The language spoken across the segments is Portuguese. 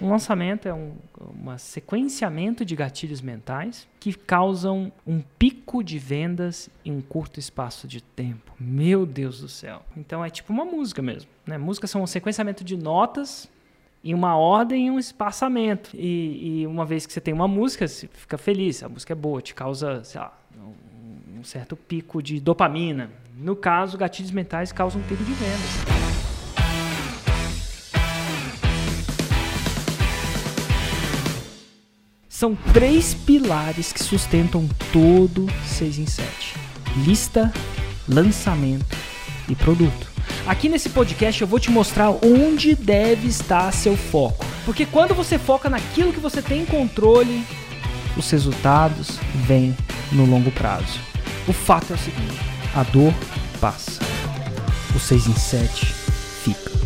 Um lançamento é um sequenciamento de gatilhos mentais que causam um pico de vendas em um curto espaço de tempo. Meu Deus do céu. Então é tipo uma música mesmo. Né? Músicas são um sequenciamento de notas em uma ordem e um espaçamento. E, e, uma vez que você tem uma música, você fica feliz, a música é boa, te causa, sei lá, um, um certo pico de dopamina. No caso, gatilhos mentais causam um pico de vendas. São três pilares que sustentam todo 6 em 7: lista, lançamento e produto. Aqui nesse podcast eu vou te mostrar onde deve estar seu foco. Porque quando você foca naquilo que você tem controle, os resultados vêm no longo prazo. O fato é o seguinte: a dor passa. O 6 em 7 fica.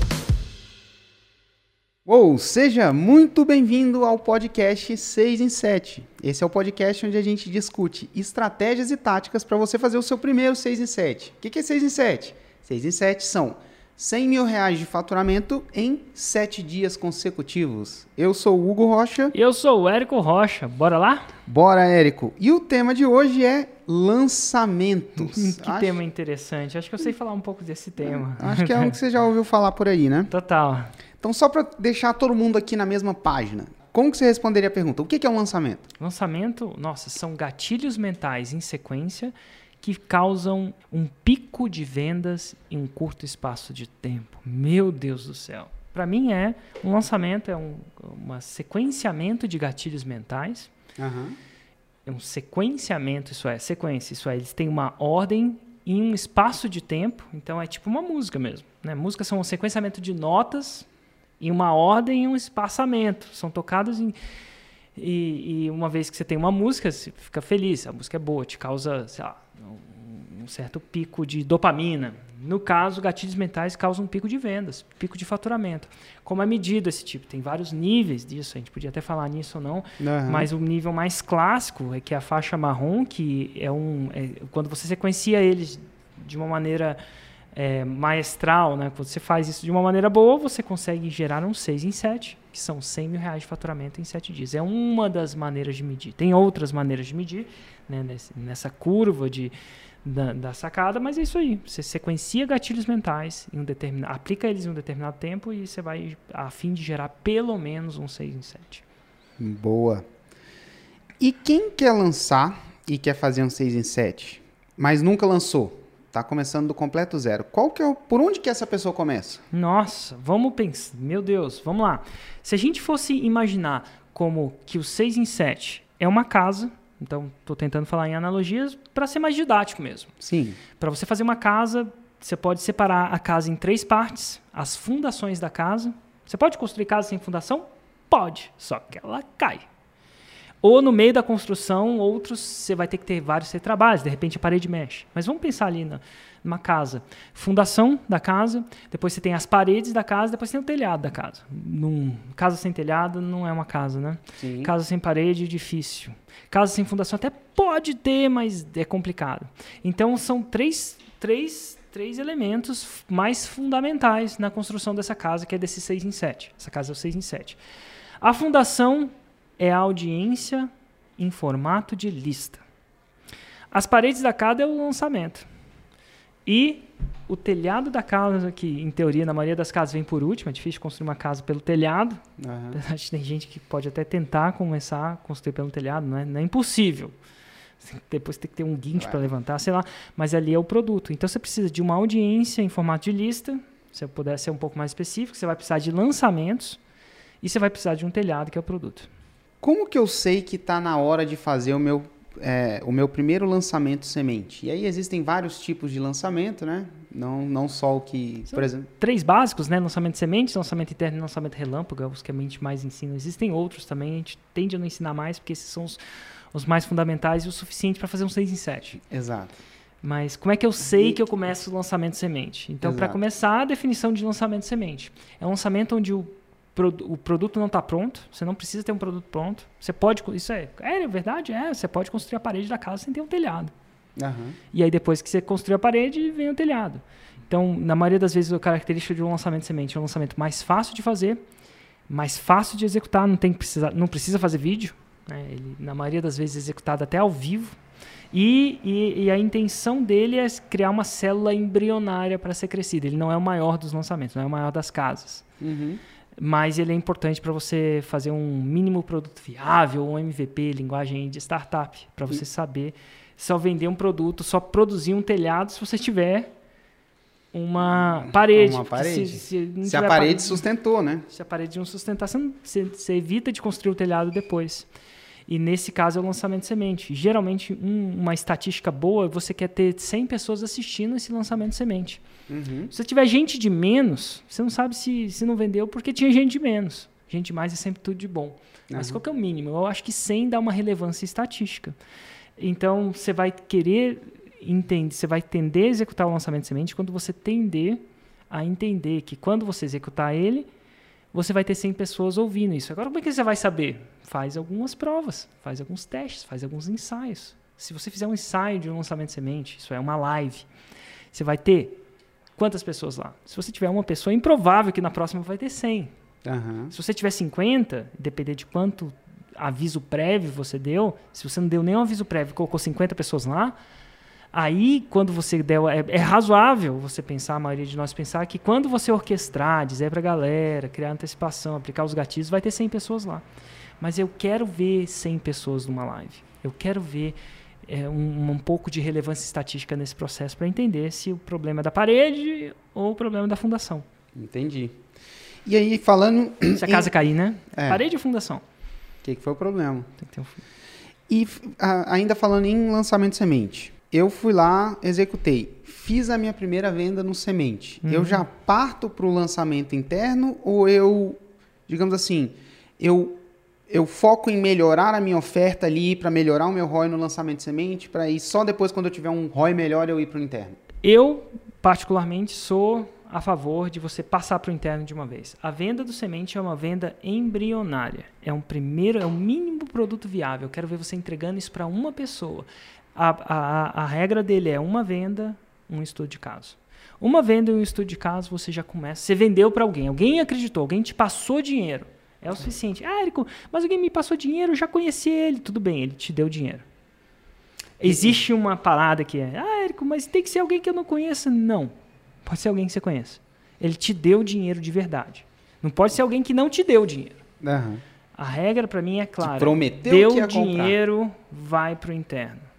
Ou seja muito bem-vindo ao podcast 6 em 7. Esse é o podcast onde a gente discute estratégias e táticas para você fazer o seu primeiro 6 em 7. O que é 6 em 7? 6 em 7 são 100 mil reais de faturamento em 7 dias consecutivos. Eu sou o Hugo Rocha. E eu sou o Érico Rocha. Bora lá? Bora, Érico. E o tema de hoje é lançamentos. que acho... tema interessante. Acho que eu sei falar um pouco desse tema. Acho que é um que você já ouviu falar por aí, né? Total. Então, só para deixar todo mundo aqui na mesma página, como que você responderia a pergunta? O que é um lançamento? Lançamento, nossa, são gatilhos mentais em sequência que causam um pico de vendas em um curto espaço de tempo. Meu Deus do céu. Para mim é um lançamento é um uma sequenciamento de gatilhos mentais. Uhum. É um sequenciamento, isso é sequência, isso é eles têm uma ordem em um espaço de tempo. Então é tipo uma música mesmo. Né? Músicas são um sequenciamento de notas em uma ordem e um espaçamento. São tocados em. E, e, uma vez que você tem uma música, você fica feliz, a música é boa, te causa, sei lá, um, um certo pico de dopamina. No caso, gatilhos mentais causam um pico de vendas, pico de faturamento. Como é medido esse tipo? Tem vários níveis disso, a gente podia até falar nisso ou não, uhum. mas o nível mais clássico é que é a faixa marrom, que é um. É, quando você sequencia eles de uma maneira é, maestral, né? Quando você faz isso de uma maneira boa, você consegue gerar um 6 em 7, que são 100 mil reais de faturamento em 7 dias. É uma das maneiras de medir. Tem outras maneiras de medir, né? Nessa curva de, da, da, sacada, mas é isso aí. Você sequencia gatilhos mentais, em um determinado, aplica eles em um determinado tempo e você vai a fim de gerar pelo menos um 6 em 7. Boa. E quem quer lançar e quer fazer um 6 em 7, mas nunca lançou? Tá começando do completo zero. Qual que é o, por onde que essa pessoa começa? Nossa, vamos pensar. Meu Deus, vamos lá. Se a gente fosse imaginar como que o 6 em 7 é uma casa, então estou tentando falar em analogias para ser mais didático mesmo. Sim. Para você fazer uma casa, você pode separar a casa em três partes, as fundações da casa. Você pode construir casa sem fundação? Pode, só que ela cai. Ou no meio da construção, outros você vai ter que ter vários trabalhos, de repente a parede mexe. Mas vamos pensar ali na, numa casa. Fundação da casa, depois você tem as paredes da casa, depois tem o telhado da casa. Num, casa sem telhado não é uma casa, né? Sim. Casa sem parede, difícil. Casa sem fundação até pode ter, mas é complicado. Então são três, três, três elementos mais fundamentais na construção dessa casa, que é desse 6 em 7. Essa casa é o 6 em 7. A fundação é a audiência em formato de lista. As paredes da casa é o lançamento. E o telhado da casa, que em teoria na maioria das casas vem por último, é difícil construir uma casa pelo telhado. Uhum. Tem gente que pode até tentar começar a construir pelo telhado, não é, não é impossível. Depois tem que ter um guincho para levantar, sei lá. Mas ali é o produto. Então você precisa de uma audiência em formato de lista. Se eu puder ser um pouco mais específico, você vai precisar de lançamentos e você vai precisar de um telhado, que é o produto. Como que eu sei que está na hora de fazer o meu, é, o meu primeiro lançamento semente? E aí existem vários tipos de lançamento, né? Não, não só o que, São por exemplo... Três básicos, né? Lançamento semente, lançamento interno e lançamento relâmpago, é os que a mente mais ensina. Existem outros também, a gente tende a não ensinar mais, porque esses são os, os mais fundamentais e o suficiente para fazer um 6 em 7. Exato. Mas como é que eu sei que eu começo o lançamento semente? Então, para começar, a definição de lançamento semente. É um lançamento onde o o produto não está pronto, você não precisa ter um produto pronto. Você pode, isso é, é verdade, é, você pode construir a parede da casa sem ter um telhado. Uhum. E aí depois que você construiu a parede, vem o telhado. Então, na maioria das vezes, a característica de um lançamento de semente é um lançamento mais fácil de fazer, mais fácil de executar, não, tem que precisar, não precisa fazer vídeo. Né? Ele, na maioria das vezes, é executado até ao vivo. E, e, e, a intenção dele é criar uma célula embrionária para ser crescida. Ele não é o maior dos lançamentos, não é o maior das casas. Uhum. Mas ele é importante para você fazer um mínimo produto viável, um MVP, linguagem de startup, para você saber só vender um produto, só produzir um telhado se você tiver uma parede. Uma parede. Se, se, se a parede, parede, sustentou, né? Se a parede não sustentar, você, não, você, você, evita de construir o telhado depois. E nesse caso é o lançamento de semente. Geralmente, um, uma estatística boa, você quer ter 100 pessoas assistindo esse lançamento de semente. Uhum. Se tiver gente de menos, você não sabe se, se não vendeu porque tinha gente de menos. Gente de mais é sempre tudo de bom. Uhum. Mas qual que é o mínimo? Eu acho que 100 dá uma relevância estatística. Então, você vai querer entender, você vai tender a executar o lançamento de semente quando você tender a entender que quando você executar ele, você vai ter 100 pessoas ouvindo isso. Agora, como é que você vai saber? Faz algumas provas, faz alguns testes, faz alguns ensaios. Se você fizer um ensaio de um lançamento de semente, isso é uma live, você vai ter quantas pessoas lá? Se você tiver uma pessoa, é improvável que na próxima vai ter 100. Uhum. Se você tiver 50, depender de quanto aviso prévio você deu, se você não deu nenhum aviso prévio, colocou 50 pessoas lá, Aí, quando você der. É, é, razoável você pensar, a maioria de nós pensar, que quando você orquestrar, dizer pra galera, criar antecipação, aplicar os gatilhos, vai ter 100 pessoas lá. Mas eu quero ver 100 pessoas numa live. Eu quero ver é, um, um, pouco de relevância estatística nesse processo para entender se o problema é da parede ou o problema é da fundação. Entendi. E aí, falando. Se a casa em... cair, né? É. Parede ou fundação? O que, que, foi o problema? Tem que ter um... E a, ainda falando em lançamento de semente eu fui lá, executei, fiz a minha primeira venda no semente. Uhum. Eu já parto para o lançamento interno ou eu, digamos assim, eu eu foco em melhorar a minha oferta ali para melhorar o meu ROI no lançamento de semente, para ir só depois quando eu tiver um ROI melhor eu ir para o interno. Eu particularmente sou a favor de você passar para o interno de uma vez. A venda do semente é uma venda embrionária. É um primeiro, é o mínimo produto viável. Eu quero ver você entregando isso para uma pessoa a, a, a regra dele é uma venda, um estudo de caso. Uma venda e um estudo de caso, você já começa. Você vendeu para alguém, alguém acreditou, alguém te passou dinheiro. É o suficiente. Ah, Érico, mas alguém me passou dinheiro, eu já conheci ele. Tudo bem, ele te deu dinheiro. Existe uma parada que é, ah, Érico, mas tem que ser alguém que eu não conheça. Não. Pode ser alguém que você conheça. Ele te deu dinheiro de verdade. Não pode ser alguém que não te deu dinheiro. Uhum. A regra para mim é clara. prometeu deu que ia dinheiro, comprar. vai para o interno.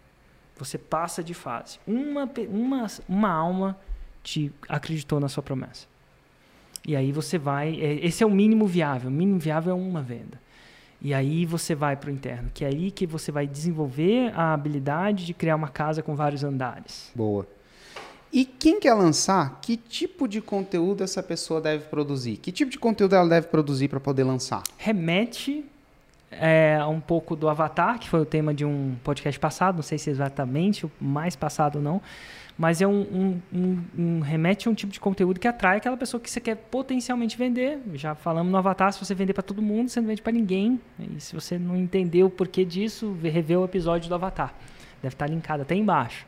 Você passa de fase. Uma, uma, uma alma te acreditou na sua promessa. E aí você vai. É, esse é o mínimo viável. O mínimo viável é uma venda. E aí você vai para o interno, que é aí que você vai desenvolver a habilidade de criar uma casa com vários andares. Boa. E quem quer lançar, que tipo de conteúdo essa pessoa deve produzir? Que tipo de conteúdo ela deve produzir para poder lançar? Remete é, um pouco do Avatar, que foi o tema de um podcast passado, não sei se exatamente o mais passado ou não, mas é um, um, um, um, remete a um tipo de conteúdo que atrai aquela pessoa que você quer potencialmente vender. Já falamos no Avatar, se você vender para todo mundo, você não vende para ninguém. E se você não entendeu o porquê disso, rever o episódio do Avatar. Deve estar linkado até embaixo.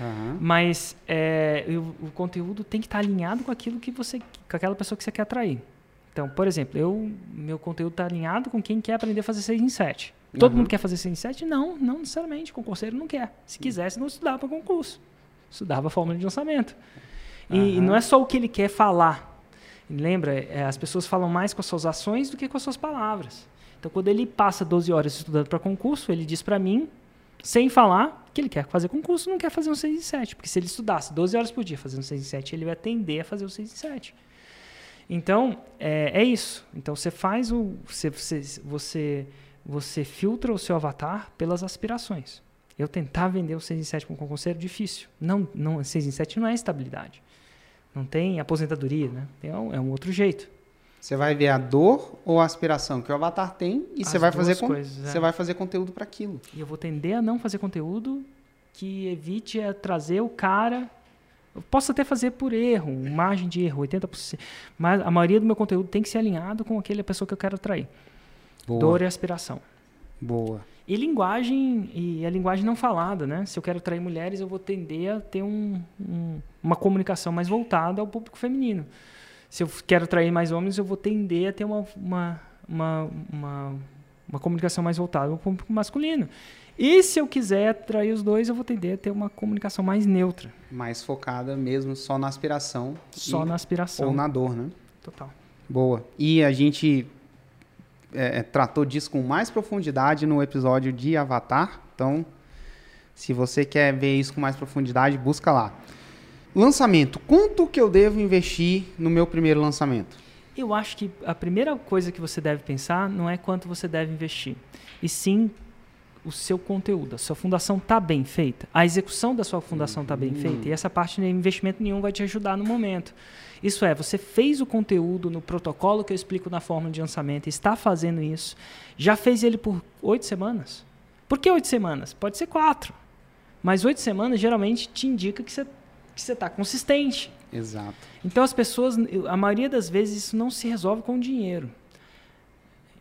Uhum. Mas é, o, o, conteúdo tem que estar alinhado com aquilo que você, com aquela pessoa que você quer atrair. Então, por exemplo, eu, meu conteúdo está alinhado com quem quer aprender a fazer 6 em 7. Todo uhum. mundo quer fazer 6 em 7? Não, não necessariamente. O concurseiro não quer. Se quisesse, não estudava para concurso. Estudava a fórmula de lançamento. E, uhum. e, não é só o que ele quer falar. Lembra, é, as pessoas falam mais com as suas ações do que com as suas palavras. Então, quando ele passa 12 horas estudando para concurso, ele diz para mim, sem falar, que ele quer fazer concurso, não quer fazer um 6 em 7. Porque se ele estudasse 12 horas por dia fazendo um 6 em 7, ele vai tender a fazer o 6 em 7. Então, é, é isso. Então, você faz o. Você, você, você, filtra o seu avatar pelas aspirações. Eu tentar vender o 6 em 7 para um concurseiro, difícil. Não, não, 6 em 7 não é estabilidade. Não tem aposentadoria, né? É um, é um outro jeito. Você vai ver a dor ou a aspiração que o avatar tem e você vai, fazer coisas, você é. vai fazer conteúdo para aquilo. E eu vou tender a não fazer conteúdo que evite trazer o cara eu posso até fazer por erro, margem de erro, 80%. Mas a maioria do meu conteúdo tem que ser alinhado com aquela pessoa que eu quero atrair. Boa. Dor e aspiração. Boa. E linguagem, e a linguagem não falada, né? Se eu quero atrair mulheres, eu vou tender a ter um, um, uma comunicação mais voltada ao público feminino. Se eu quero atrair mais homens, eu vou tender a ter uma, uma, uma, uma, uma comunicação mais voltada ao público masculino. E se eu quiser atrair os dois, eu vou tender a ter uma comunicação mais neutra. Mais focada mesmo só na aspiração. Só e- na aspiração. Ou na dor, né? Total. Boa. E a gente é, é, tratou disso com mais profundidade no episódio de Avatar. Então, se você quer ver isso com mais profundidade, busca lá. Lançamento. Quanto que eu devo investir no meu primeiro lançamento? Eu acho que a primeira coisa que você deve pensar não é quanto você deve investir, e sim o seu conteúdo. A sua fundação está bem feita. A execução da sua fundação está bem feita. E essa parte de investimento nenhum vai te ajudar no momento. Isso é, você fez o conteúdo no protocolo que eu explico na fórmula de lançamento, está fazendo isso, já fez ele por oito semanas. Por que oito semanas? Pode ser quatro. Mas oito semanas geralmente te indica que você está consistente. Exato. Então as pessoas, a maioria das vezes, isso não se resolve com dinheiro.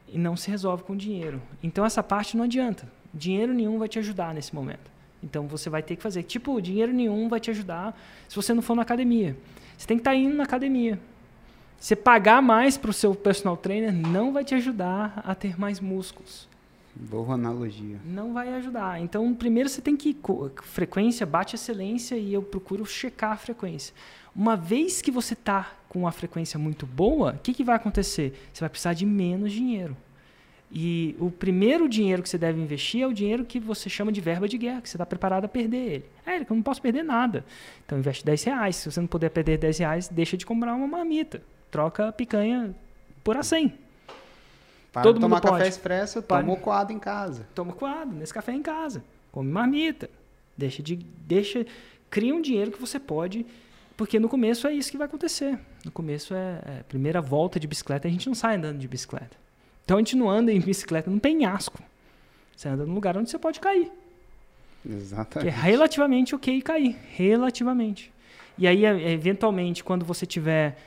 E não se resolve com dinheiro. Então essa parte não adianta. Dinheiro nenhum vai te ajudar nesse momento. Então você vai ter que fazer. Tipo, dinheiro nenhum vai te ajudar se você não for na academia. Você tem que estar indo na academia. Você pagar mais para o seu personal trainer não vai te ajudar a ter mais músculos. Boa analogia. Não vai ajudar. Então, primeiro você tem que. Frequência, bate excelência e eu procuro checar a frequência. Uma vez que você está com uma frequência muito boa, o que, que vai acontecer? Você vai precisar de menos dinheiro. E o primeiro dinheiro que você deve investir é o dinheiro que você chama de verba de guerra, que você está preparado a perder ele. É, eu não posso perder nada. Então investe 10 reais. Se você não puder perder 10 reais, deixa de comprar uma marmita. Troca a picanha por a 100. Para Todo tomar mundo pode. café expresso, Para. toma o coado em casa. toma coado, nesse café em casa, come marmita, deixa de, deixa, cria um dinheiro que você pode, porque no começo é isso que vai acontecer. No começo é, é primeira volta de bicicleta, a gente não sai andando de bicicleta. Então a gente não anda em bicicleta num penhasco. Você anda num lugar onde você pode cair. Que é Exatamente. relativamente ok cair, relativamente. E aí, é, eventualmente, quando você tiver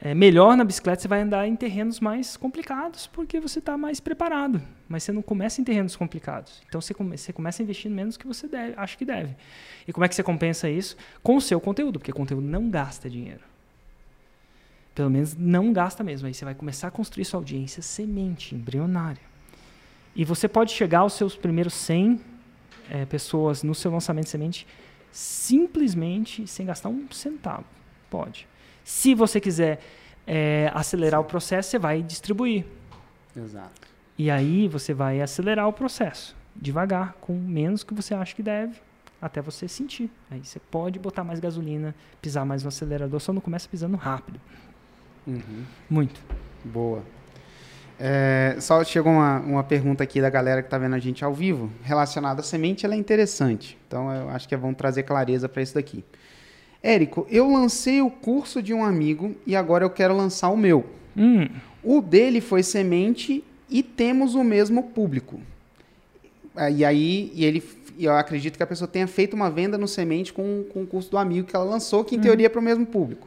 é, melhor na bicicleta, você vai andar em terrenos mais complicados, porque você está mais preparado. Mas você não começa em terrenos complicados. Então você, come, você começa investindo menos que você deve, acha que deve. E como é que você compensa isso? Com o seu conteúdo, porque conteúdo não gasta dinheiro. Pelo menos não gasta mesmo. Aí você vai começar a construir sua audiência semente, embrionária. E você pode chegar aos seus primeiros 100 é, pessoas no seu lançamento de semente simplesmente sem gastar um centavo. Pode. Se você quiser é, acelerar o processo, você vai distribuir. Exato. E aí você vai acelerar o processo, devagar, com menos que você acha que deve, até você sentir. Aí você pode botar mais gasolina, pisar mais no acelerador, só não começa pisando rápido. Uhum. Muito. Boa. É, só chegou uma, uma pergunta aqui da galera que está vendo a gente ao vivo, relacionada à semente, ela é interessante. Então eu acho que é bom trazer clareza para isso daqui. Érico, eu lancei o curso de um amigo e agora eu quero lançar o meu. Hum, O dele foi semente e temos o mesmo público. Ah, E aí, e ele, eu acredito que a pessoa tenha feito uma venda no semente com, com o curso do amigo que ela lançou, que em teoria é para o mesmo público.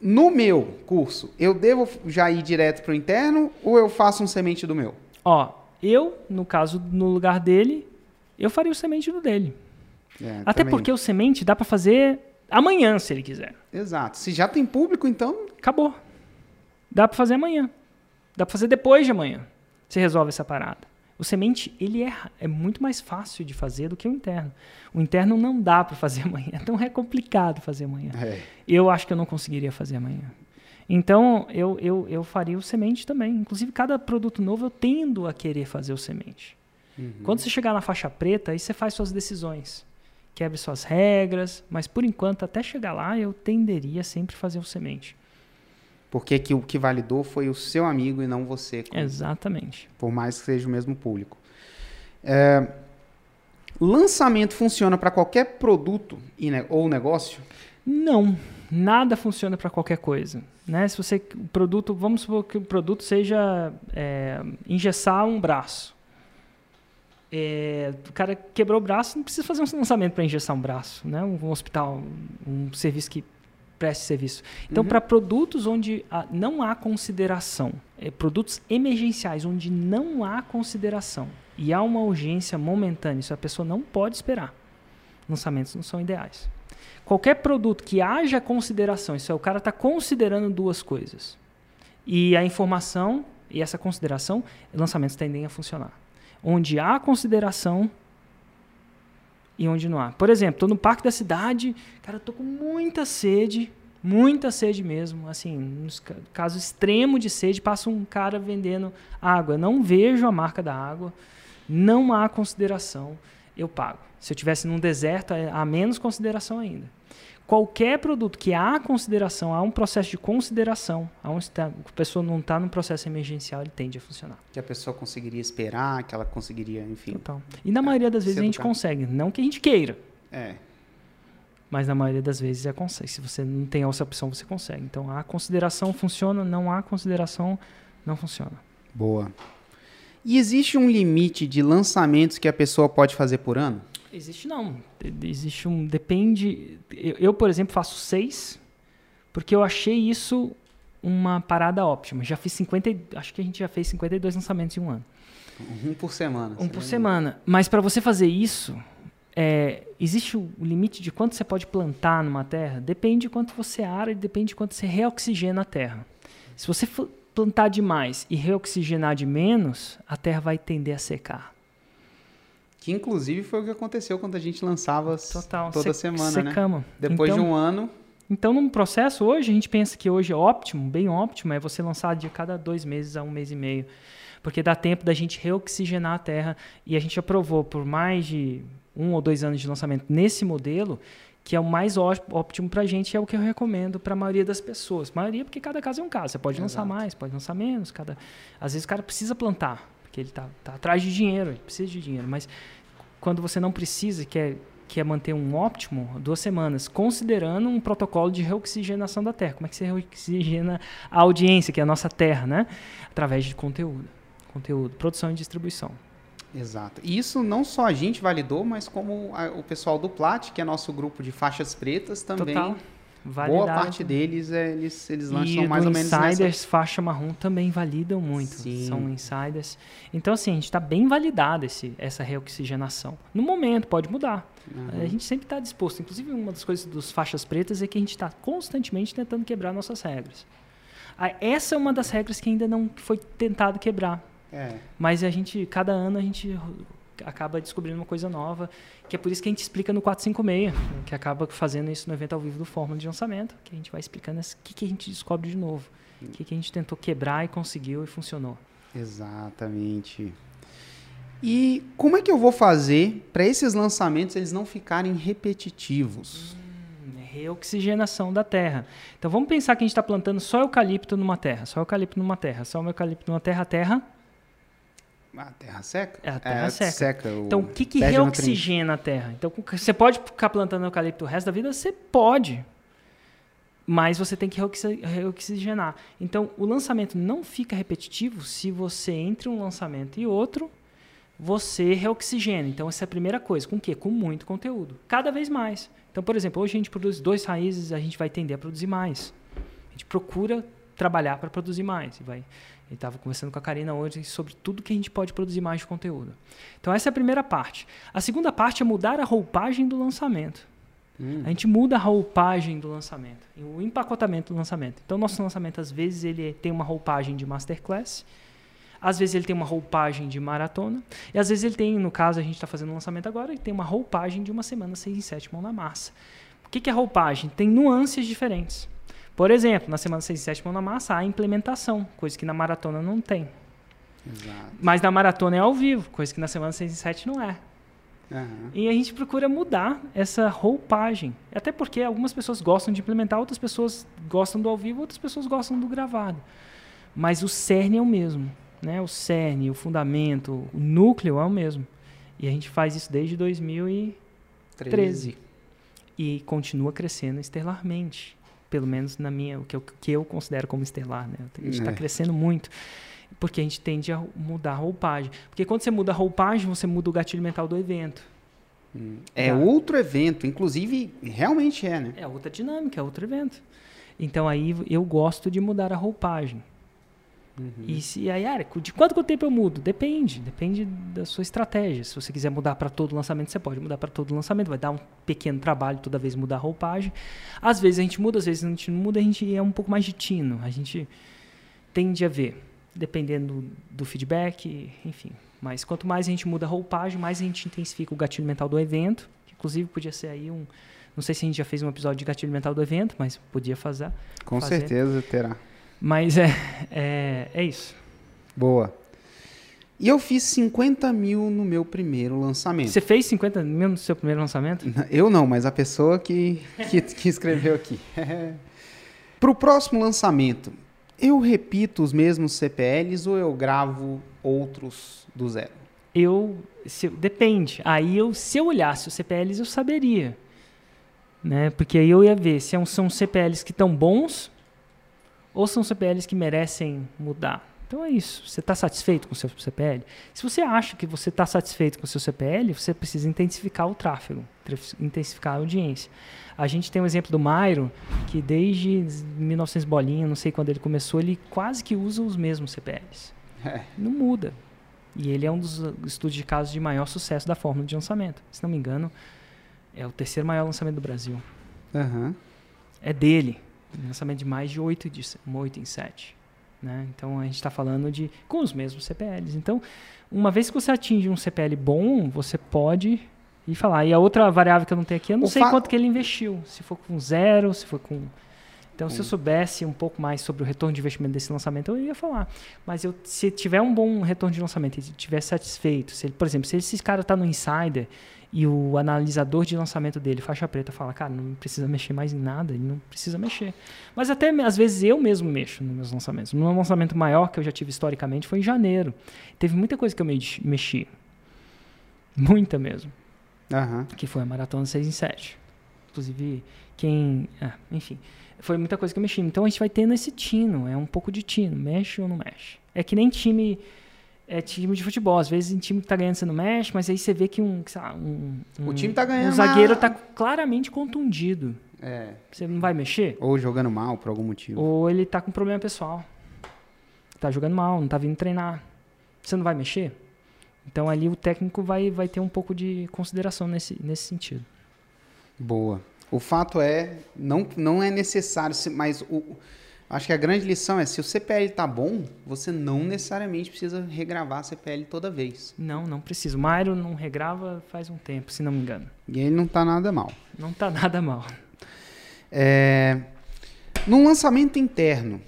No meu curso, eu devo já ir direto para o interno ou eu faço um semente do meu? ó, eu, no caso, no lugar dele, eu faria o semente do dele. É, Até também. porque o semente dá para fazer amanhã, se ele quiser. Exato. Se já tem público, então. Acabou. Dá para fazer amanhã. Dá para fazer depois de amanhã. Você resolve essa parada. O semente, ele é, é muito mais fácil de fazer do que o interno. O interno não dá para fazer amanhã. Então é complicado fazer amanhã. É. Eu acho que eu não conseguiria fazer amanhã. Então, eu, eu, eu faria o semente também. Inclusive, cada produto novo eu tendo a querer fazer o semente. Quando você chegar na faixa preta, aí você faz suas decisões. Quebre suas regras, mas por enquanto, até chegar lá, eu tenderia sempre a fazer o semente. Porque que o que validou foi o seu amigo e não você, como- Exatamente. por mais que seja o mesmo público. É, lançamento funciona para qualquer produto ou negócio? Não, nada funciona para qualquer coisa. Né? Se você o produto, vamos supor que o produto seja é, engessar um braço. É, o cara quebrou o braço, não precisa fazer um lançamento para engessar um braço, né? Um, um hospital, um serviço que preste serviço. Então, Uhum. para produtos onde não há consideração, é, produtos emergenciais onde não há consideração e há uma urgência momentânea, isso a pessoa não pode esperar. lançamentos não são ideais. Qualquer produto que haja consideração, isso é, o cara está considerando duas coisas. E a informação e essa consideração, lançamentos tendem a funcionar. Onde há consideração e onde não há. Por exemplo, estou no parque da cidade, cara, estou com muita sede, muita sede mesmo. Assim, no caso extremo de sede, passa um cara vendendo água. Não vejo a marca da água, não há consideração, eu pago. Se eu tivesse num deserto, é, há menos consideração ainda qualquer produto que há consideração, há um processo de consideração, há um, a pessoa não está num processo emergencial, ele tende a funcionar. Que a pessoa conseguiria esperar, que ela conseguiria, enfim. Total. E na maioria das vezes a gente consegue, não que a gente queira. É. Mas na maioria das vezes é consegue. Se você não tem essa opção, você consegue. Então a consideração funciona, não há consideração, não funciona. Boa. E existe um limite de lançamentos que a pessoa pode fazer por ano? Existe não. Existe um. Depende. Eu, por exemplo, faço seis, porque eu achei isso uma parada óptima. Já fiz 50. Acho que a gente já fez 52 lançamentos em um ano. Um por semana. Um por semana. Mas para você fazer isso, é, existe o limite de quanto você pode plantar numa terra? Depende de quanto você ara e depende de quanto você reoxigena a terra. Se você plantar demais e reoxigenar de menos, a terra vai tender a secar. Que inclusive foi o que aconteceu quando a gente lançava Total. toda Se semana, secama. né? Depois então, de um ano. Então, num processo hoje, a gente pensa que hoje é óptimo, bem óptimo, é você lançar de cada dois meses a um mês e meio. Porque dá tempo da gente reoxigenar a terra. E a gente aprovou por mais de um ou dois anos de lançamento nesse modelo, que é o mais óptimo para a gente, é o que eu recomendo para a maioria das pessoas. Maioria, porque cada caso é um caso. Você pode Exato. lançar mais, pode lançar menos. Cada... Às vezes o cara precisa plantar, porque ele está tá atrás de dinheiro, ele precisa de dinheiro. Mas quando você não precisa e quer, quer manter um óptimo, duas semanas, considerando um protocolo de reoxigenação da Terra. Como é que você reoxigena a audiência, que é a nossa Terra, né? Através de conteúdo. Conteúdo, produção e distribuição. Exato. E isso não só a gente validou, mas como a, o pessoal do Plat, que é nosso grupo de faixas pretas, também Total. Boa parte deles, é, eles, eles lançam e mais ou menos insiders, nessa... faixa marrom também validam muito. Sim. São insiders. Então, assim, a gente está bem validado esse, essa reoxigenação. No momento, pode mudar. Uhum. A gente sempre está disposto. Inclusive, uma das coisas dos faixas pretas é que a gente está constantemente tentando quebrar nossas regras. Essa é uma das regras que ainda não foi tentado quebrar. É. Mas a gente, cada ano, a gente acaba descobrindo uma coisa nova, que é por isso que a gente explica no 456, que acaba fazendo isso no evento ao vivo do Fórmula de Lançamento, que a gente vai explicando o que, que a gente descobre de novo, o que, que a gente tentou quebrar e conseguiu e funcionou. Exatamente. E como é que eu vou fazer para esses lançamentos eles não ficarem repetitivos? Hum, reoxigenação da terra. Então vamos pensar que a gente está plantando só eucalipto numa terra, só eucalipto numa terra, só eucalipto numa terra, a terra a terra seca? É, a terra é, seca. seca. Então, o que, que reoxigena a terra? Então, você pode ficar plantando eucalipto o resto da vida? Você pode. Mas você tem que reoxigenar. Então, o lançamento não fica repetitivo se você, entre um lançamento e outro, você reoxigena. Então, essa é a primeira coisa. Com o quê? Com muito conteúdo. Cada vez mais. Então, por exemplo, hoje a gente produz dois raízes, a gente vai tender a produzir mais. A gente procura trabalhar para produzir mais. E vai ele estava conversando com a Karina hoje sobre tudo que a gente pode produzir mais de conteúdo. Então, essa é a primeira parte. A segunda parte é mudar a roupagem do lançamento. Hum. A gente muda a roupagem do lançamento, o empacotamento do lançamento. Então, nosso lançamento, às vezes, ele tem uma roupagem de masterclass, às vezes ele tem uma roupagem de maratona, e às vezes ele tem, no caso, a gente está fazendo um lançamento agora, ele tem uma roupagem de uma semana 6 em 7 mão na massa. O que, que é roupagem? Tem nuances diferentes. Por exemplo, na semana 6 e 7 mão na massa, há implementação, coisa que na maratona não tem. Exato. Mas na maratona é ao vivo, coisa que na semana 6 e 7 não é. Uhum. E a gente procura mudar essa roupagem. Até porque algumas pessoas gostam de implementar, outras pessoas gostam do ao vivo, outras pessoas gostam do gravado. Mas o cerne é o mesmo. Né? O cerne, o fundamento, o núcleo é o mesmo. E a gente faz isso desde 2013. 13. E continua crescendo estelarmente pelo menos na minha, o que eu, que eu considero como estelar, né? A gente está é. crescendo muito porque a gente tende a mudar a roupagem. Porque quando você muda a roupagem, você muda o gatilho mental do evento. Hum. É tá? outro evento, inclusive, realmente é, né? É outra dinâmica, é outro evento. Então aí eu gosto de mudar a roupagem. Uhum. E se aí, ah, de quanto tempo eu mudo? Depende, depende da sua estratégia. Se você quiser mudar para todo lançamento, você pode mudar para todo lançamento. Vai dar um pequeno trabalho toda vez mudar a roupagem. Às vezes a gente muda, às vezes a gente não muda, a gente é um pouco mais de tino. A gente tende a ver, dependendo do feedback, enfim. Mas quanto mais a gente muda a roupagem, mais a gente intensifica o gatilho mental do evento. Que inclusive podia ser aí um. Não sei se a gente já fez um episódio de gatilho mental do evento, mas podia fazer. Com fazer. certeza terá. Mas é, é, é isso. Boa. E eu fiz 50 mil no meu primeiro lançamento. Você fez 50 mil no seu primeiro lançamento? Eu não, mas a pessoa que, que, que escreveu aqui. Para o próximo lançamento, eu repito os mesmos CPLs ou eu gravo outros do zero? Eu, se, depende. Aí eu, se eu olhasse os CPLs, eu saberia, né? Porque aí eu ia ver se é são CPLs que estão bons ou são CPLs que merecem mudar. Então é isso. Você está satisfeito com o seu CPL? Se você acha que você está satisfeito com o seu CPL, você precisa intensificar o tráfego, intensificar a audiência. A gente tem um exemplo do Mairo, que desde 1900 bolinha, não sei quando ele começou, ele quase que usa os mesmos CPLs. É. Não muda. E ele é um dos estudos de casos de maior sucesso da fórmula de lançamento. Se não me engano, é o terceiro maior lançamento do Brasil. Uhum. É dele. Lançamento de mais de 8, de 8 em 7. Né? Então a gente está falando de com os mesmos CPLs. Então, uma vez que você atinge um CPL bom, você pode ir falar. E a outra variável que eu não tenho aqui, eu não o sei quanto que ele investiu. Se for com zero, se for com. Então, se eu soubesse um pouco mais sobre o retorno de investimento desse lançamento, eu ia falar. Mas eu, se tiver um bom retorno de lançamento e estiver satisfeito, se ele, por exemplo, se esse cara está no insider e o analisador de lançamento dele, faixa preta, fala, cara, não precisa mexer mais em nada, ele não precisa mexer. Mas até às vezes eu mesmo mexo nos meus lançamentos. No meu lançamento maior que eu já tive historicamente foi em janeiro. Teve muita coisa que eu mexi. Muita mesmo. Uhum. Que foi a maratona 6 em 7. Inclusive, quem. Ah, enfim. Foi muita coisa que eu mexi. Então a gente vai tendo esse tino. É um pouco de tino. Mexe ou não mexe. É que nem time é time de futebol. Às vezes, em time que tá ganhando, você não mexe, mas aí você vê que um. Lá, um, um o time tá ganhando. Um zagueiro uma... tá claramente contundido. É. Você não vai mexer? Ou jogando mal por algum motivo. Ou ele tá com problema pessoal. Tá jogando mal, não tá vindo treinar. Você não vai mexer? Então ali o técnico vai, vai ter um pouco de consideração nesse, nesse sentido. Boa. O fato é, não, não é necessário, mas o, Acho que a grande lição é, se o CPL tá bom, você não necessariamente precisa regravar a CPL toda vez. Não, não precisa. O Mairo não regrava faz um tempo, se não me engano. E ele não tá nada mal. Não tá nada mal. É... Num lançamento interno,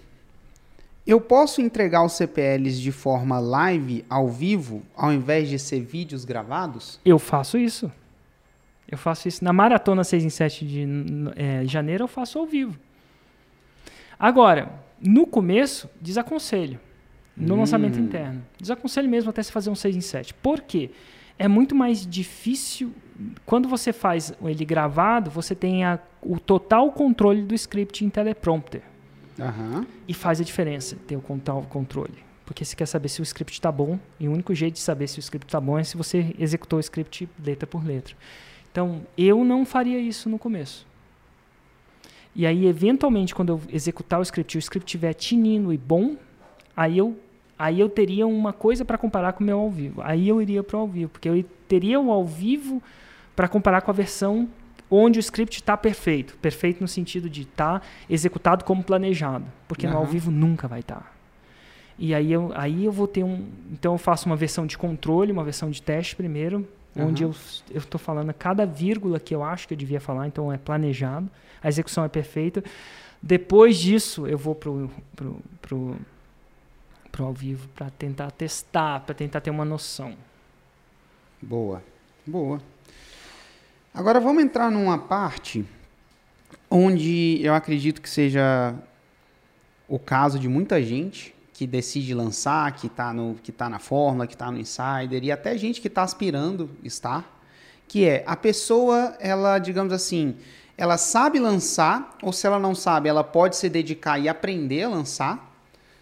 eu posso entregar os CPLs de forma live, ao vivo, ao invés de ser vídeos gravados? Eu faço isso. Eu faço isso. Na maratona 6 em 7 de é, janeiro, eu faço ao vivo. Agora, no começo, desaconselho. No hum. lançamento interno. Desaconselho mesmo até se fazer um 6 em 7. Por quê? É muito mais difícil. Quando você faz ele gravado, você tem a, o total controle do script em teleprompter. Uhum. E faz a diferença ter o total controle. Porque você quer saber se o script está bom, e o único jeito de saber se o script está bom é se você executou o script letra por letra. Então, eu não faria isso no começo. E aí, eventualmente, quando eu executar o script, o script estiver tinindo e bom, aí eu, aí eu teria uma coisa para comparar com o meu ao vivo. Aí eu iria para o ao vivo, porque eu teria o ao vivo para comparar com a versão onde o script está perfeito. Perfeito no sentido de estar tá executado como planejado. Porque uhum. no ao vivo nunca vai estar. Tá. E aí eu, aí eu vou ter um. Então eu faço uma versão de controle, uma versão de teste primeiro, uhum. onde eu estou falando cada vírgula que eu acho que eu devia falar, então é planejado a execução é perfeita. Depois disso, eu vou pro, pro, pro, pro ao vivo para tentar testar, para tentar ter uma noção. Boa, boa. Agora vamos entrar numa parte onde eu acredito que seja o caso de muita gente que decide lançar, que está tá na fórmula, que está no insider, e até gente que está aspirando estar, que é a pessoa, ela, digamos assim, ela sabe lançar, ou se ela não sabe, ela pode se dedicar e aprender a lançar,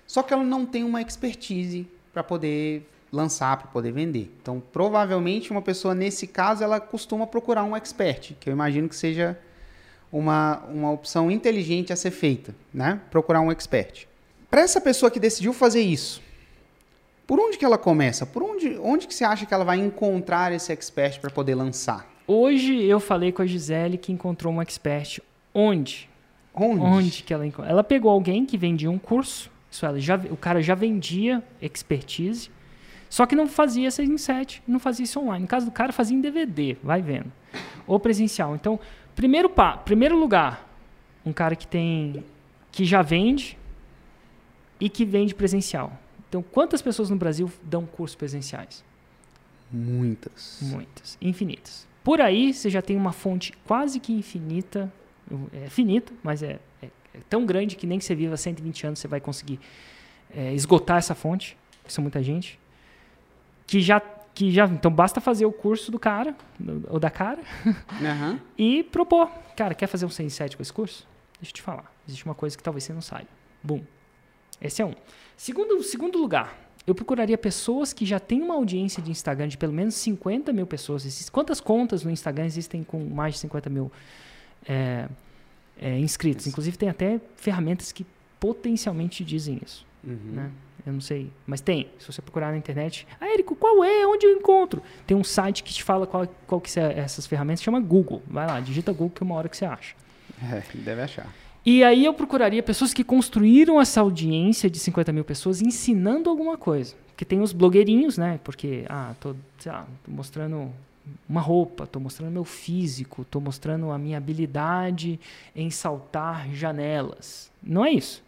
só que ela não tem uma expertise para poder lançar, para poder vender. Então, provavelmente, uma pessoa nesse caso, ela costuma procurar um expert, que eu imagino que seja uma, uma opção inteligente a ser feita, né? Procurar um expert. Para essa pessoa que decidiu fazer isso, por onde que ela começa? Por onde, onde que você acha que ela vai encontrar esse expert para poder lançar? Hoje eu falei com a Gisele que encontrou um expert. Onde? Onde? Onde que ela encontrou? Ela pegou alguém que vendia um curso. Isso ela já, o cara já vendia expertise. Só que não fazia 6 em 7, não fazia isso online. No caso do cara, fazia em DVD, vai vendo. Ou presencial. Então, primeiro, pa, primeiro lugar, um cara que tem. que já vende e que vende presencial. Então, quantas pessoas no Brasil dão cursos presenciais? Muitas. Muitas. Infinitas. Por aí, você já tem uma fonte quase que infinita. É finito, mas é, é, é tão grande que nem que você viva 120 anos você vai conseguir é, esgotar essa fonte. Isso é muita gente. Que já, que já. Então, basta fazer o curso do cara, ou da cara, Aham. e propor. Cara, quer fazer um 6 em 7 com esse curso? Deixa eu te falar. Existe uma coisa que talvez você não saiba. Bum. Esse é um. Segundo, segundo lugar, eu procuraria pessoas que já têm uma audiência de Instagram de pelo menos 50 mil pessoas. Quantas contas no Instagram existem com mais de 50 mil é, é, inscritos? Inclusive, tem até ferramentas que potencialmente dizem isso. Uhum. Né? Eu não sei, mas tem. Se você procurar na internet, ah, Érico, qual é? Onde eu encontro? Tem um site que te fala qual, qual que são essas ferramentas, chama Google. Vai lá, digita Google que é uma hora que você acha. É, deve achar. E aí eu procuraria pessoas que construíram essa audiência de 50 mil pessoas ensinando alguma coisa. Porque tem os blogueirinhos, né? Porque, ah, tô, lá, tô mostrando uma roupa, tô mostrando meu físico, tô mostrando a minha habilidade em saltar janelas. Não é isso.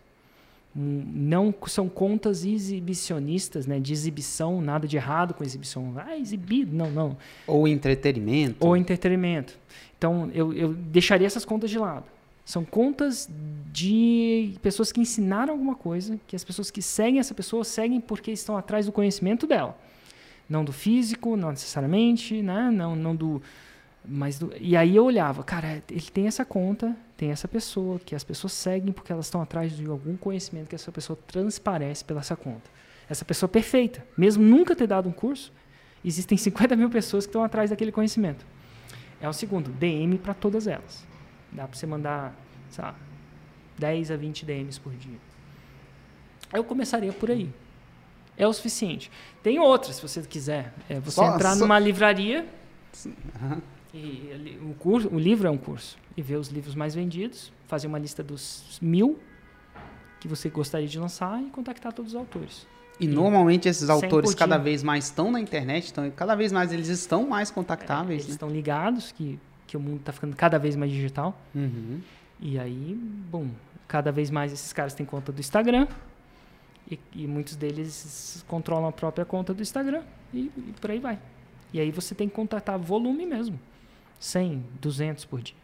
Hum, Não são contas exibicionistas, né? De exibição, nada de errado com exibição. Ah, exibido. Não, não Ou entretenimento. ou entretenimento. Então, eu, eu deixaria essas contas de lado. São contas de pessoas que ensinaram alguma coisa, que as pessoas que seguem essa pessoa seguem porque estão atrás do conhecimento dela. Não do físico, não necessariamente, né? não, não do. Mas do, e aí eu olhava, cara, ele tem essa conta, tem essa pessoa, que as pessoas seguem porque elas estão atrás de algum conhecimento que essa pessoa transparece pela essa conta. Essa pessoa perfeita, mesmo nunca ter dado um curso, existem 50 mil pessoas que estão atrás daquele conhecimento. É o segundo, DM para todas elas. Dá para você mandar, sei lá, 10 a 20 DMs por dia. Eu começaria por aí. É o suficiente. Tem outras, se você quiser. É você Só- entrar só- numa livraria Aham. e o, curso, o livro é um curso. E ver os livros mais vendidos, fazer uma lista dos mil que você gostaria de lançar e contactar todos os autores. E normalmente esses 100 autores cada vez mais estão na internet, então cada vez mais eles estão mais É, contactáveis. eles né? estão ligados que, que o mundo está ficando cada vez mais digital. Uhum. E aí, bom, cada vez mais esses caras têm conta do Instagram. E, e muitos deles controlam a própria conta do Instagram. E, e por aí vai. E aí você tem que contratar volume mesmo. 100, 200 por dia.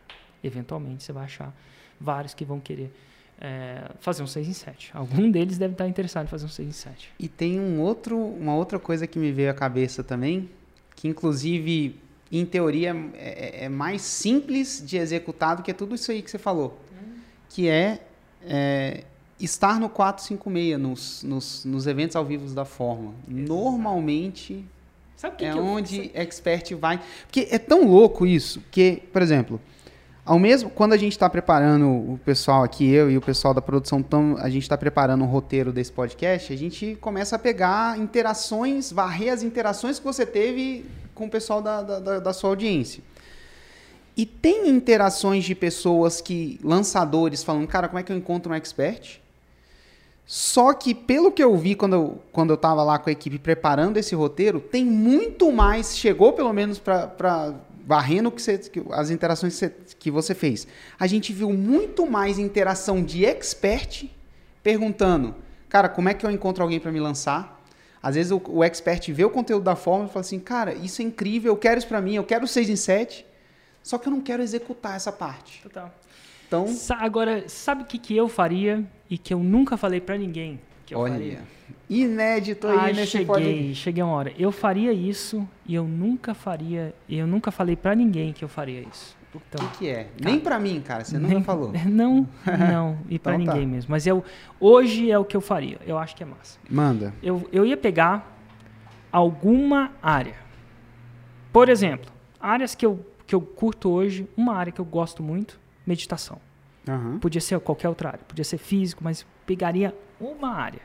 Eventualmente você vai achar vários que vão querer é, fazer um 6 em 7. Algum deles deve estar interessado em fazer um 6 em 7. E tem um outro, uma outra coisa que me veio à cabeça também, que inclusive, em teoria, é, é- é mais simples de executar do que tudo isso aí que você falou. Que é, é, estar no 456, nos, nos, nos eventos ao vivo da Forma. Normalmente Sabe o que, é que eu- onde expert vai. Porque é tão louco isso que, por exemplo, ao mesmo quando a gente está preparando o pessoal aqui, eu e o pessoal da produção, tão, a gente está preparando um roteiro desse podcast, a gente começa a pegar interações, varrer as interações que você teve com o pessoal da, da, da- sua audiência. E tem interações de pessoas que, lançadores, falando, cara, como é que eu encontro um expert? Só que, pelo que eu vi quando eu, quando eu tava lá com a equipe preparando esse roteiro, tem muito mais, chegou pelo menos para varrendo que você- que- as interações que você, que você fez. A gente viu muito mais interação de expert perguntando, cara, como é que eu encontro alguém para me lançar? Às vezes o, o expert vê o conteúdo da forma e fala assim, cara, isso é incrível, eu quero isso para mim, eu quero 6 em 7, só que eu não quero executar essa parte. Total. Então, Sa- Agora, sabe o que, que eu faria e que eu nunca falei pra ninguém que eu olha, faria? inédito aí Ah, nesse cheguei, podcast. cheguei uma hora. Eu faria isso e eu nunca faria, eu nunca falei pra ninguém que eu faria isso. O Então, que, que é? Nem pra mim, cara, você nunca falou. Não, não, e pra Então tá. ninguém mesmo. Mas eu, hoje é o que eu faria. Eu acho que é massa. Manda. Eu, eu ia pegar alguma área. Por exemplo, áreas que eu, que eu curto hoje, uma área que eu gosto muito, meditação. Aham. Podia ser qualquer outra área, podia ser físico, mas pegaria uma área.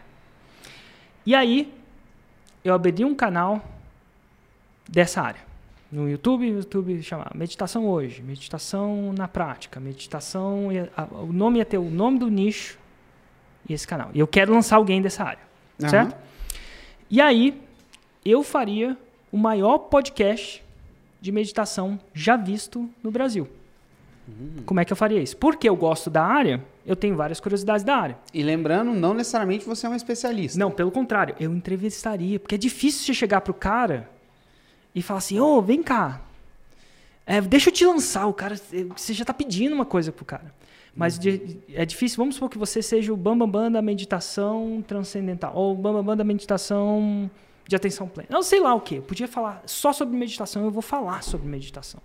E aí, eu abriria um canal dessa área. No YouTube, o YouTube chama Meditação Hoje, Meditação na Prática, Meditação. O nome ia ter o nome do nicho e esse canal. E eu quero lançar alguém dessa área, Aham. certo? E aí, eu faria o maior podcast de meditação já visto no Brasil. Como é que eu faria isso? Porque eu gosto da área, eu tenho várias curiosidades da área. E lembrando, não necessariamente você é um especialista. Não, pelo contrário, eu entrevistaria, porque é difícil você chegar pro cara e falar assim, ô, vem cá, é, deixa eu te lançar, o cara, você já tá pedindo uma coisa pro cara. Mas de- é difícil, vamos supor que você seja o bambambam bam, bam da meditação transcendental, ou o bambambam bam da meditação de atenção plena. Não sei lá o que, eu podia falar só sobre meditação, eu vou falar sobre meditação.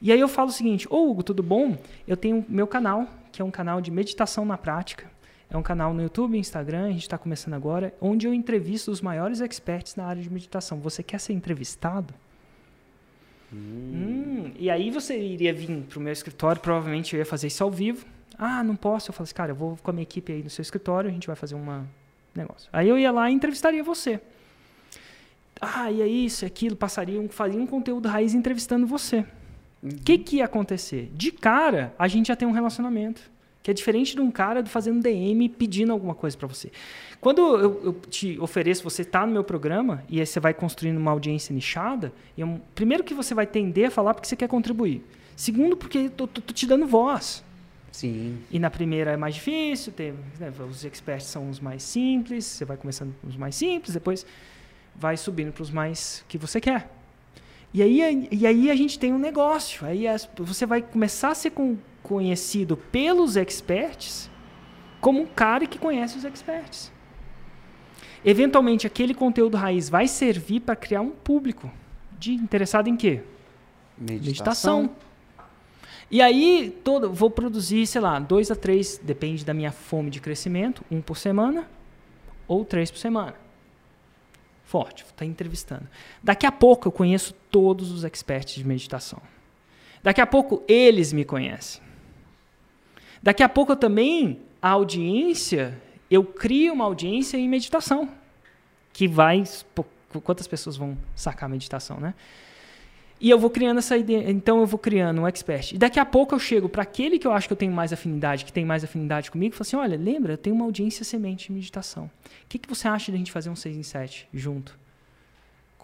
E aí eu falo o seguinte, ô Hugo, tudo bom? Eu tenho meu canal, que é um canal de meditação na prática. É um canal no YouTube, Instagram, a gente está começando agora, onde eu entrevisto os maiores experts na área de meditação. Você quer ser entrevistado? Hum, e aí você iria vir para o meu escritório, provavelmente eu ia fazer isso ao vivo. Ah, não posso. Eu falo assim, cara, eu vou com a minha equipe aí no seu escritório, a gente vai fazer um negócio. Aí eu ia lá e entrevistaria você. Ah, e é isso, aquilo, passaria um, faria um conteúdo raiz entrevistando você. O que, que ia acontecer? De cara, a gente já tem um relacionamento. Que é diferente de um cara fazendo DM pedindo alguma coisa para você. Quando eu, eu te ofereço, você está no meu programa e aí você vai construindo uma audiência nichada, e é primeiro que você vai tender a falar porque você quer contribuir. Segundo, porque eu tô, tô- tô te dando voz. Sim. E na primeira é mais difícil, tem, né, os experts são os mais simples, você vai começando com os mais simples, depois vai subindo para os mais que você quer. E aí, e aí a gente tem um negócio. Aí as- você vai começar a ser con- conhecido pelos experts como um cara que conhece os experts. Eventualmente, aquele conteúdo raiz vai servir para criar um público de interessado em quê? meditação. E aí, todo, vou produzir, sei lá, dois a três, depende da minha fome de crescimento, um por semana ou três por semana. Forte, tá entrevistando. Daqui a pouco eu conheço todos os experts de meditação. Daqui a pouco eles me conhecem. Daqui a pouco também, a audiência, eu crio uma audiência em meditação. Que vai. pô, Quantas pessoas vão sacar a meditação, né? E eu vou criando essa ideia. Então eu vou criando um expert. E daqui a pouco eu chego para aquele que eu acho que eu tenho mais afinidade, que tem mais afinidade comigo, e falo assim: olha, lembra, eu tenho uma audiência semente de meditação. O que, que você acha de a gente fazer um 6 em 7 junto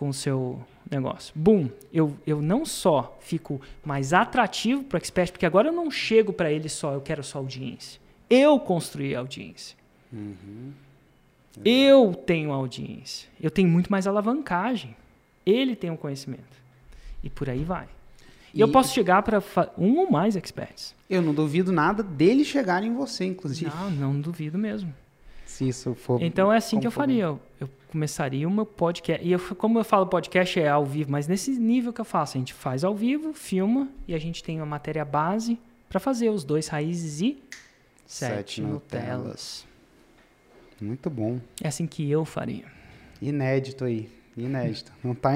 com o seu negócio? Boom! Eu, eu não só fico mais atrativo para o expert, porque agora eu não chego para ele só, eu quero só audiência. Eu construí a audiência. Eu tenho audiência. Eu tenho muito mais alavancagem. Ele tem o conhecimento. E por aí vai. E, eu E- posso chegar para um ou mais experts. Eu não duvido nada dele chegar em você, inclusive. Não, não duvido mesmo. Se isso for. Então é assim que eu faria. Eu, eu começaria o meu podcast. E eu, como eu falo, podcast é ao vivo, mas nesse nível que eu faço, a gente faz ao vivo, filma e a gente tem uma matéria base para fazer os dois raízes e Sete sete, Nutellas. Nutellas. Muito bom. É assim que eu faria. Inédito aí. Inédito. Não tá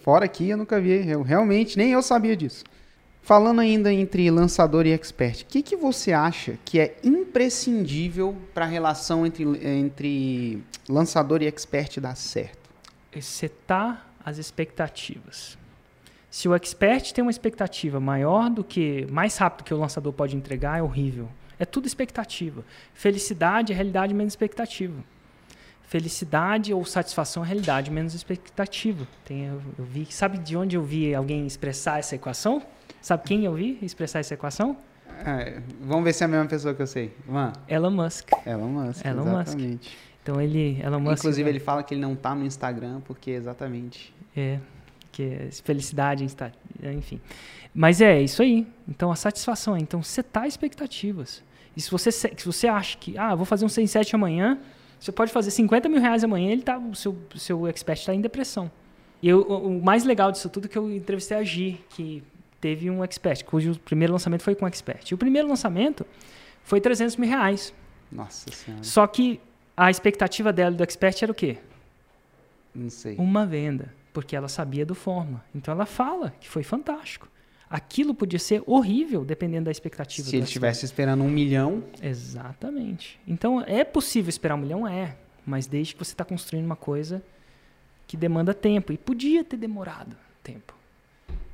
fora aqui, eu nunca vi. Eu realmente nem eu sabia disso. Falando ainda entre lançador e expert, o que, que você acha que é imprescindível para a relação entre, entre lançador e expert dar certo? setar as expectativas. Se o expert tem uma expectativa maior do que, mais rápido que o lançador pode entregar, é horrível. É tudo expectativa. Felicidade é realidade menos expectativa. Felicidade ou satisfação é realidade menos expectativa. Tem, eu, eu vi, sabe de onde eu vi alguém expressar essa equação? Sabe quem eu vi expressar essa equação? É, vamos ver se é a mesma pessoa que eu sei. Van, Elon Musk. Elon Musk. Elon Musk. exatamente. Então ele, Elon Musk. Inclusive, ele fala que ele não tá no Instagram porque exatamente. É, que é felicidade, insta- enfim. Mas é isso aí. Então a satisfação é, então setar expectativas. E se você, se você acha que, ah, vou fazer um 6 7 amanhã, você pode fazer 50 mil reais amanhã, ele tá, o seu, seu expert está em depressão. E eu- o, mais legal disso tudo é que eu entrevistei a Gi, que teve um expert, cujo primeiro lançamento foi com um expert. E o primeiro lançamento foi 300 mil reais. Nossa senhora. Só que a expectativa dela e do expert era o quê? Não sei. uma venda, porque ela sabia do forma. Então ela fala que foi fantástico. Aquilo podia ser horrível, dependendo da expectativa. Se ele estivesse esperando um milhão. Exatamente. Então, é possível esperar um milhão? É. Mas desde que você está construindo uma coisa que demanda tempo. E podia ter demorado tempo.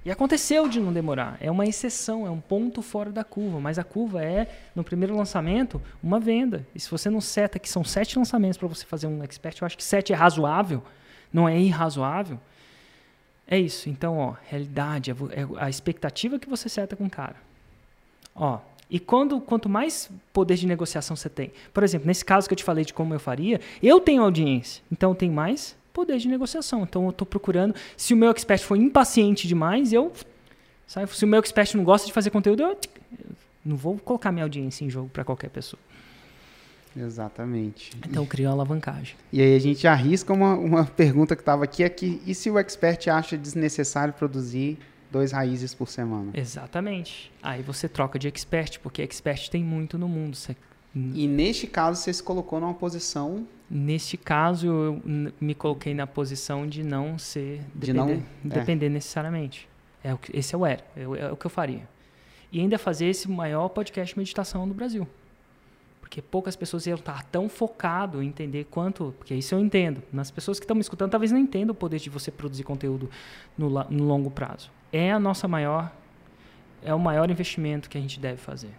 E aconteceu de não demorar. É uma exceção, é um ponto fora da curva. Mas a curva é, no primeiro lançamento, uma venda. E se você não seta que são sete lançamentos para você fazer um expert, eu acho que sete é razoável, não é irrazoável. É isso. Então, ó, realidade, é, é a expectativa que você seta com o cara. Ó, e quando, quanto mais poder de negociação você tem, por exemplo, nesse caso que eu te falei de como eu faria, eu tenho audiência, então eu tenho mais poder de negociação. Então eu estou procurando, se o meu expert for impaciente demais, eu sabe, se o meu expert não gosta de fazer conteúdo, eu não vou colocar minha audiência em jogo para qualquer pessoa. Exatamente. Então cria uma alavancagem. E aí a gente arrisca uma, uma pergunta que estava aqui, é que e se o expert acha desnecessário produzir dois raízes por semana? Exatamente. Aí você troca de expert, porque expert tem muito no mundo. Você... E neste caso você se colocou numa posição... Neste caso eu me coloquei na posição de não ser... De depender, não... Depender é. necessariamente. É, esse é o era, é, é o que eu faria. E ainda fazer esse maior podcast de meditação do Brasil porque poucas pessoas iam estar tão focado em entender quanto, porque isso eu entendo. Nas pessoas que estão me escutando, talvez não entendam o poder de você produzir conteúdo no, no longo prazo. É a nossa maior, é o maior investimento que a gente deve fazer.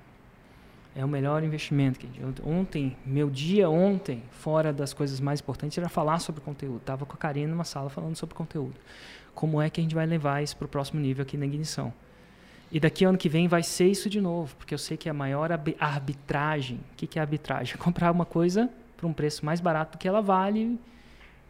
É o melhor investimento que a gente, ontem, meu dia ontem, fora das coisas mais importantes, era falar sobre conteúdo. Tava com a Karina numa sala falando sobre conteúdo. Como é que a gente vai levar isso para o próximo nível aqui na ignição? E daqui ano que vem vai ser isso de novo, porque eu sei que a maior arbitragem, o que, que é arbitragem? Comprar uma coisa por um preço mais barato do que ela vale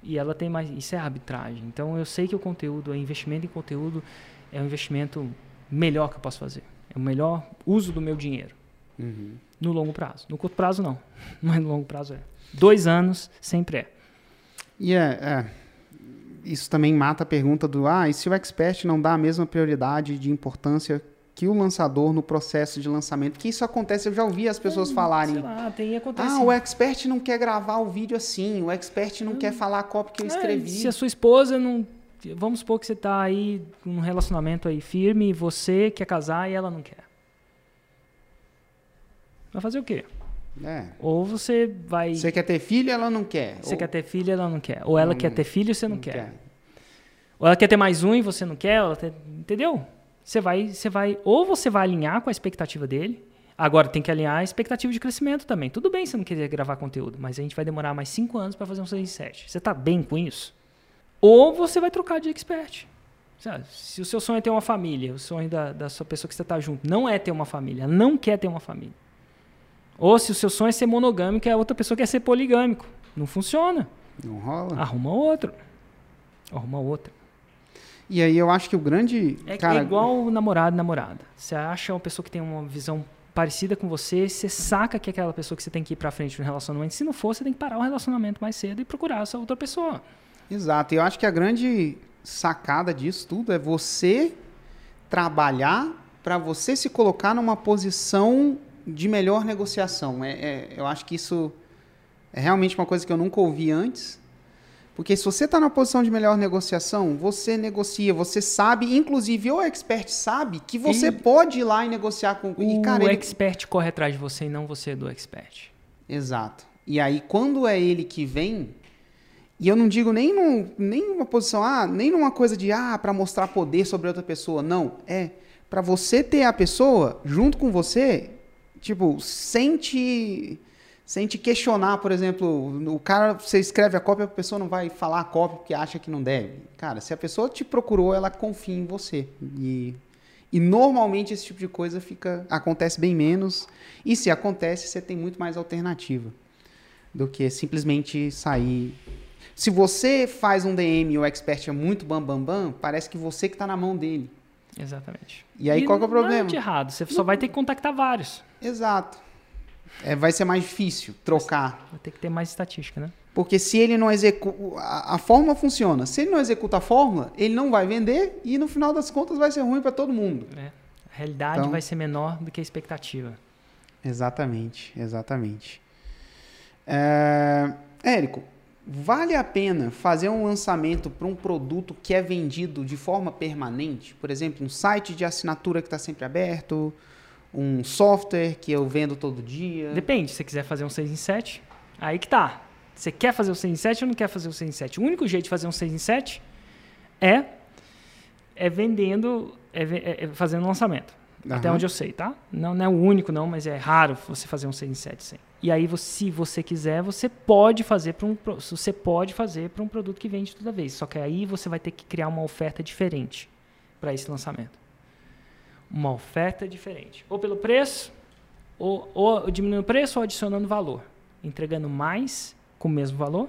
e ela tem mais. Isso é arbitragem. Então eu sei que o conteúdo, o investimento em conteúdo é um investimento melhor que eu posso fazer. É o melhor uso do meu dinheiro. Uhum. No longo prazo. No curto prazo, não. Mas no longo prazo é. Dois anos sempre é. E é, é isso também mata a pergunta do ah, e se o expert não dá a mesma prioridade de importância que o lançador no processo de lançamento. Que isso acontece, eu já ouvi as pessoas hum, falarem. Lá, tem. Ah, o expert não quer gravar o vídeo assim, o expert não hum. quer falar a cópia que eu é, escrevi. se a sua esposa não. Vamos supor que você está aí num relacionamento aí firme e você quer casar e ela não quer. Vai fazer o quê? É. Ou você vai. Você quer ter filho ela não quer. Você Ou... quer ter filho ela não quer. Ou ela não, quer ter filho e você não, não quer. quer. Ou ela quer ter mais um e você não quer. Ela Entendeu? Você vai, você vai, ou você vai alinhar com a expectativa dele. Agora tem que alinhar a expectativa de crescimento também. Tudo bem se não quiser gravar conteúdo, mas a gente vai demorar mais cinco anos para fazer um 6 7. Você está bem com isso? Ou você vai trocar de expert. Se o seu sonho é ter uma família, o sonho da, da sua pessoa que você está junto não é ter uma família, não quer ter uma família. Ou se o seu sonho é ser monogâmico e a outra pessoa quer ser poligâmico. Não funciona. Não rola. Arruma outro. Arruma outra. E aí eu acho que o grande. É, cara... é igual namorado e namorada. Você acha uma pessoa que tem uma visão parecida com você, você saca que é aquela pessoa que você tem que ir para frente no relacionamento. Se não for, você tem que parar o relacionamento mais cedo e procurar essa outra pessoa. Exato. E eu acho que a grande sacada disso tudo é você trabalhar para você se colocar numa posição de melhor negociação. É, é, eu acho que isso é realmente uma coisa que eu nunca ouvi antes. Porque se você está na posição de melhor negociação, você negocia, você sabe, inclusive o expert sabe que você e pode ir lá e negociar com o cara, ele... expert corre atrás de você e não você do expert. Exato. E aí quando é ele que vem, e eu não digo nem num, nem numa posição, ah, nem numa coisa de ah, para mostrar poder sobre outra pessoa, não, é para você ter a pessoa junto com você, tipo, sente sem te questionar, por exemplo, o cara, você escreve a cópia, a pessoa não vai falar a cópia porque acha que não deve. Cara, se a pessoa te procurou, ela confia em você. E, e normalmente esse tipo de coisa fica acontece bem menos. E se acontece, você tem muito mais alternativa do que simplesmente sair. Se você faz um DM e o expert é muito bam bam bam, parece que você que está na mão dele. Exatamente. E aí e qual que é o problema? Não é errado, você só vai ter que contactar vários. Exato é, vai ser mais difícil trocar. Vai ter que ter mais estatística, né? Porque se ele não executa. A, a fórmula funciona. Se ele não executa a fórmula, ele não vai vender e no final das contas vai ser ruim para todo mundo. É. A realidade então, vai ser menor do que a expectativa. Exatamente, exatamente. É, Érico, Vale a pena fazer um lançamento para um produto que é vendido de forma permanente? Por exemplo, um site de assinatura que está sempre aberto, um software que eu vendo todo dia? Depende, se você quiser fazer um 6 em 7, aí que tá. Você quer fazer o 6 em 7 ou não quer fazer o 6 em 7? O único jeito de fazer um 6 em 7 é, é vendendo, é, é, é fazendo lançamento. Uhum. Até onde eu sei, tá? Não, não, é o único, não, mas é raro você fazer um 6 em 7 sem. E aí, você, se você quiser, você pode fazer para um você pode fazer para um produto que vende toda vez. Só que aí você vai ter que criar uma oferta diferente para esse lançamento. Uma oferta diferente. Ou pelo preço, ou, ou diminuindo o preço ou adicionando valor. Entregando mais com o mesmo valor,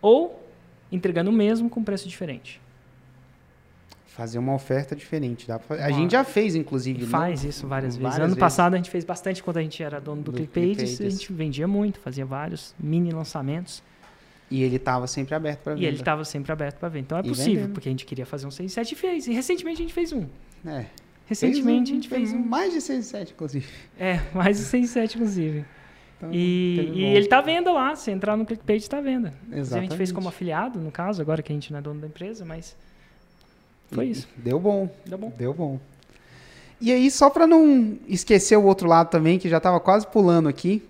ou entregando o mesmo com preço diferente. Fazer uma oferta diferente. Dá pra... A gente já fez, inclusive. Faz isso várias vezes. Várias ano vezes. passado a gente fez bastante quando a gente era dono do, do ClickPages. A gente vendia muito, fazia vários mini lançamentos. E ele estava sempre aberto para venda. E ele estava sempre aberto para venda. Então é e possível, vendendo. porque a gente queria fazer um 6 7 e fez. E recentemente a gente fez um. É. Recentemente um, a gente fez um. Mais de 6 7, inclusive. É, mais de 6 7, inclusive. Então, e, e ele está vendo lá. Se entrar no ClickPage, está vendo. Exatamente. A gente fez como afiliado, no caso, agora que a gente não é dono da empresa, mas foi isso. Deu bom. Deu bom. Deu bom. E aí, só para não esquecer o outro lado também, que já estava quase pulando aqui.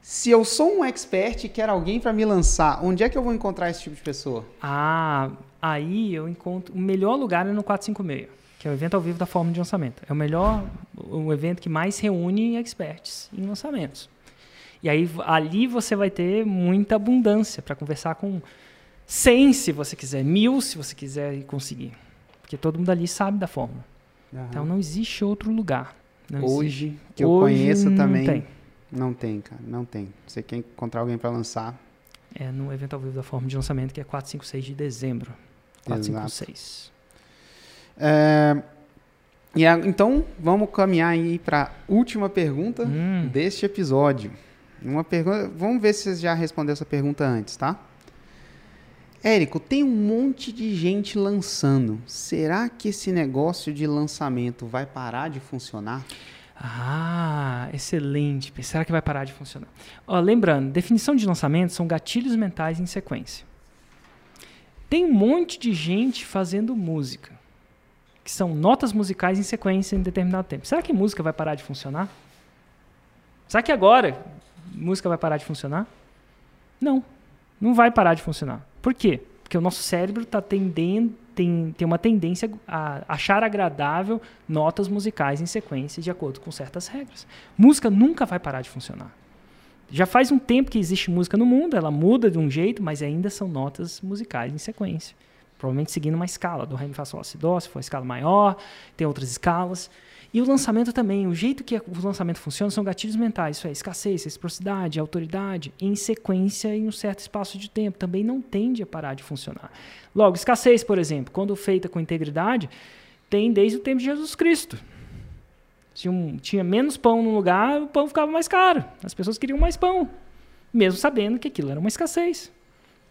Se eu sou um expert e quero alguém para me lançar, onde é que eu vou encontrar esse tipo de pessoa? Ah, aí eu encontro. O melhor lugar é no 456, que é o evento ao vivo da forma de lançamento. É o melhor, o evento que mais reúne experts em lançamentos. E aí ali você vai ter muita abundância para conversar com 100 se você quiser, mil se você quiser conseguir. Porque todo mundo ali sabe da fórmula. Então não existe outro lugar. Hoje, existe. que eu Hoje conheço não também. Tem. Não tem, cara. Não tem. Você quer encontrar alguém para lançar? É no evento ao vivo da forma de lançamento, que é 4, 5, 6 de dezembro. 4, Exato. 5, 6. É, e a, então, vamos caminhar aí para a última pergunta hum. deste episódio. Uma pergunta. Vamos ver se você já respondeu essa pergunta antes, tá? Érico, tem um monte de gente lançando. Será que esse negócio de lançamento vai parar de funcionar? Ah, excelente. Será que vai parar de funcionar? Ó, lembrando, definição de lançamento são gatilhos mentais em sequência. Tem um monte de gente fazendo música, que são notas musicais em sequência em determinado tempo. Será que música vai parar de funcionar? Será que agora música vai parar de funcionar? Não, não vai parar de funcionar. Por quê? Porque o nosso cérebro tá tendendo, tem, tem uma tendência a achar agradável notas musicais em sequência de acordo com certas regras. Música nunca vai parar de funcionar. Já faz um tempo que existe música no mundo, ela muda de um jeito, mas ainda são notas musicais em sequência. Provavelmente seguindo uma escala, do Ré, Mi, Fá, Sol, Si, Dó, se for uma escala maior, tem outras escalas. E o lançamento também, o jeito que o lançamento funciona são gatilhos mentais, isso é escassez, reciprocidade, autoridade, em sequência em um certo espaço de tempo, também não tende a parar de funcionar. Logo, escassez, por exemplo, quando feita com integridade, tem desde o tempo de Jesus Cristo. Se um, tinha menos pão no lugar, o pão ficava mais caro. As pessoas queriam mais pão, mesmo sabendo que aquilo era uma escassez.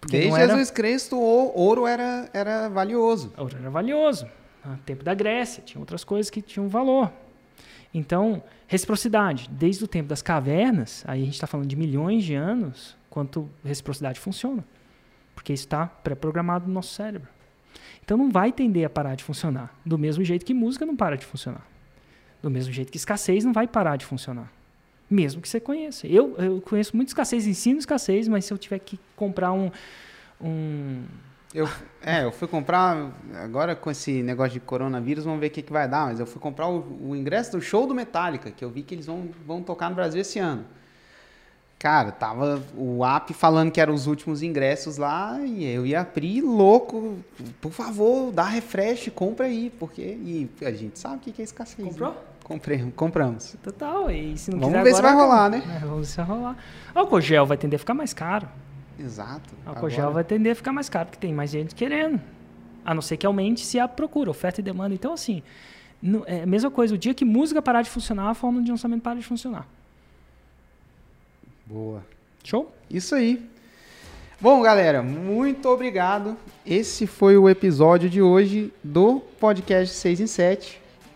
Desde era... Jesus Cristo, o ouro era, era valioso. Ouro era valioso. No tempo da Grécia, tinha outras coisas que tinham valor. Então, reciprocidade, desde o tempo das cavernas, aí a gente está falando de milhões de anos, quanto reciprocidade funciona. Porque isso está pré-programado no nosso cérebro. Então não vai tender a parar de funcionar. Do mesmo jeito que música não para de funcionar. Do mesmo jeito que escassez não vai parar de funcionar. Mesmo que você conheça. Eu, eu conheço muito escassez, ensino escassez, mas se eu tiver que comprar um, um eu, é, eu fui comprar, agora com esse negócio de coronavírus, vamos ver o que, que vai dar, mas eu fui comprar o, o, ingresso do show do Metallica, que eu vi que eles vão, vão tocar no Brasil esse ano. Cara, tava o app falando que eram os últimos ingressos lá e eu ia abrir louco. Por favor, dá refresh, compra aí, porque e a gente sabe o que é escassez. Comprou? Né? Comprei, compramos. Total, e se não Vamos ver agora, se vai rolar, né? É, vamos ver se vai rolar. O álcool gel vai tender a ficar mais caro. Exato. O álcool gel vai tender a ficar mais caro, porque tem mais gente querendo. A não ser que aumente se a procura, oferta e demanda. Então, assim, no, é a mesma coisa. O dia que música parar de funcionar, a fórmula de lançamento para de funcionar. Boa. Show? Isso aí. Bom, galera, muito obrigado. Esse foi o episódio de hoje do podcast 6 em 7.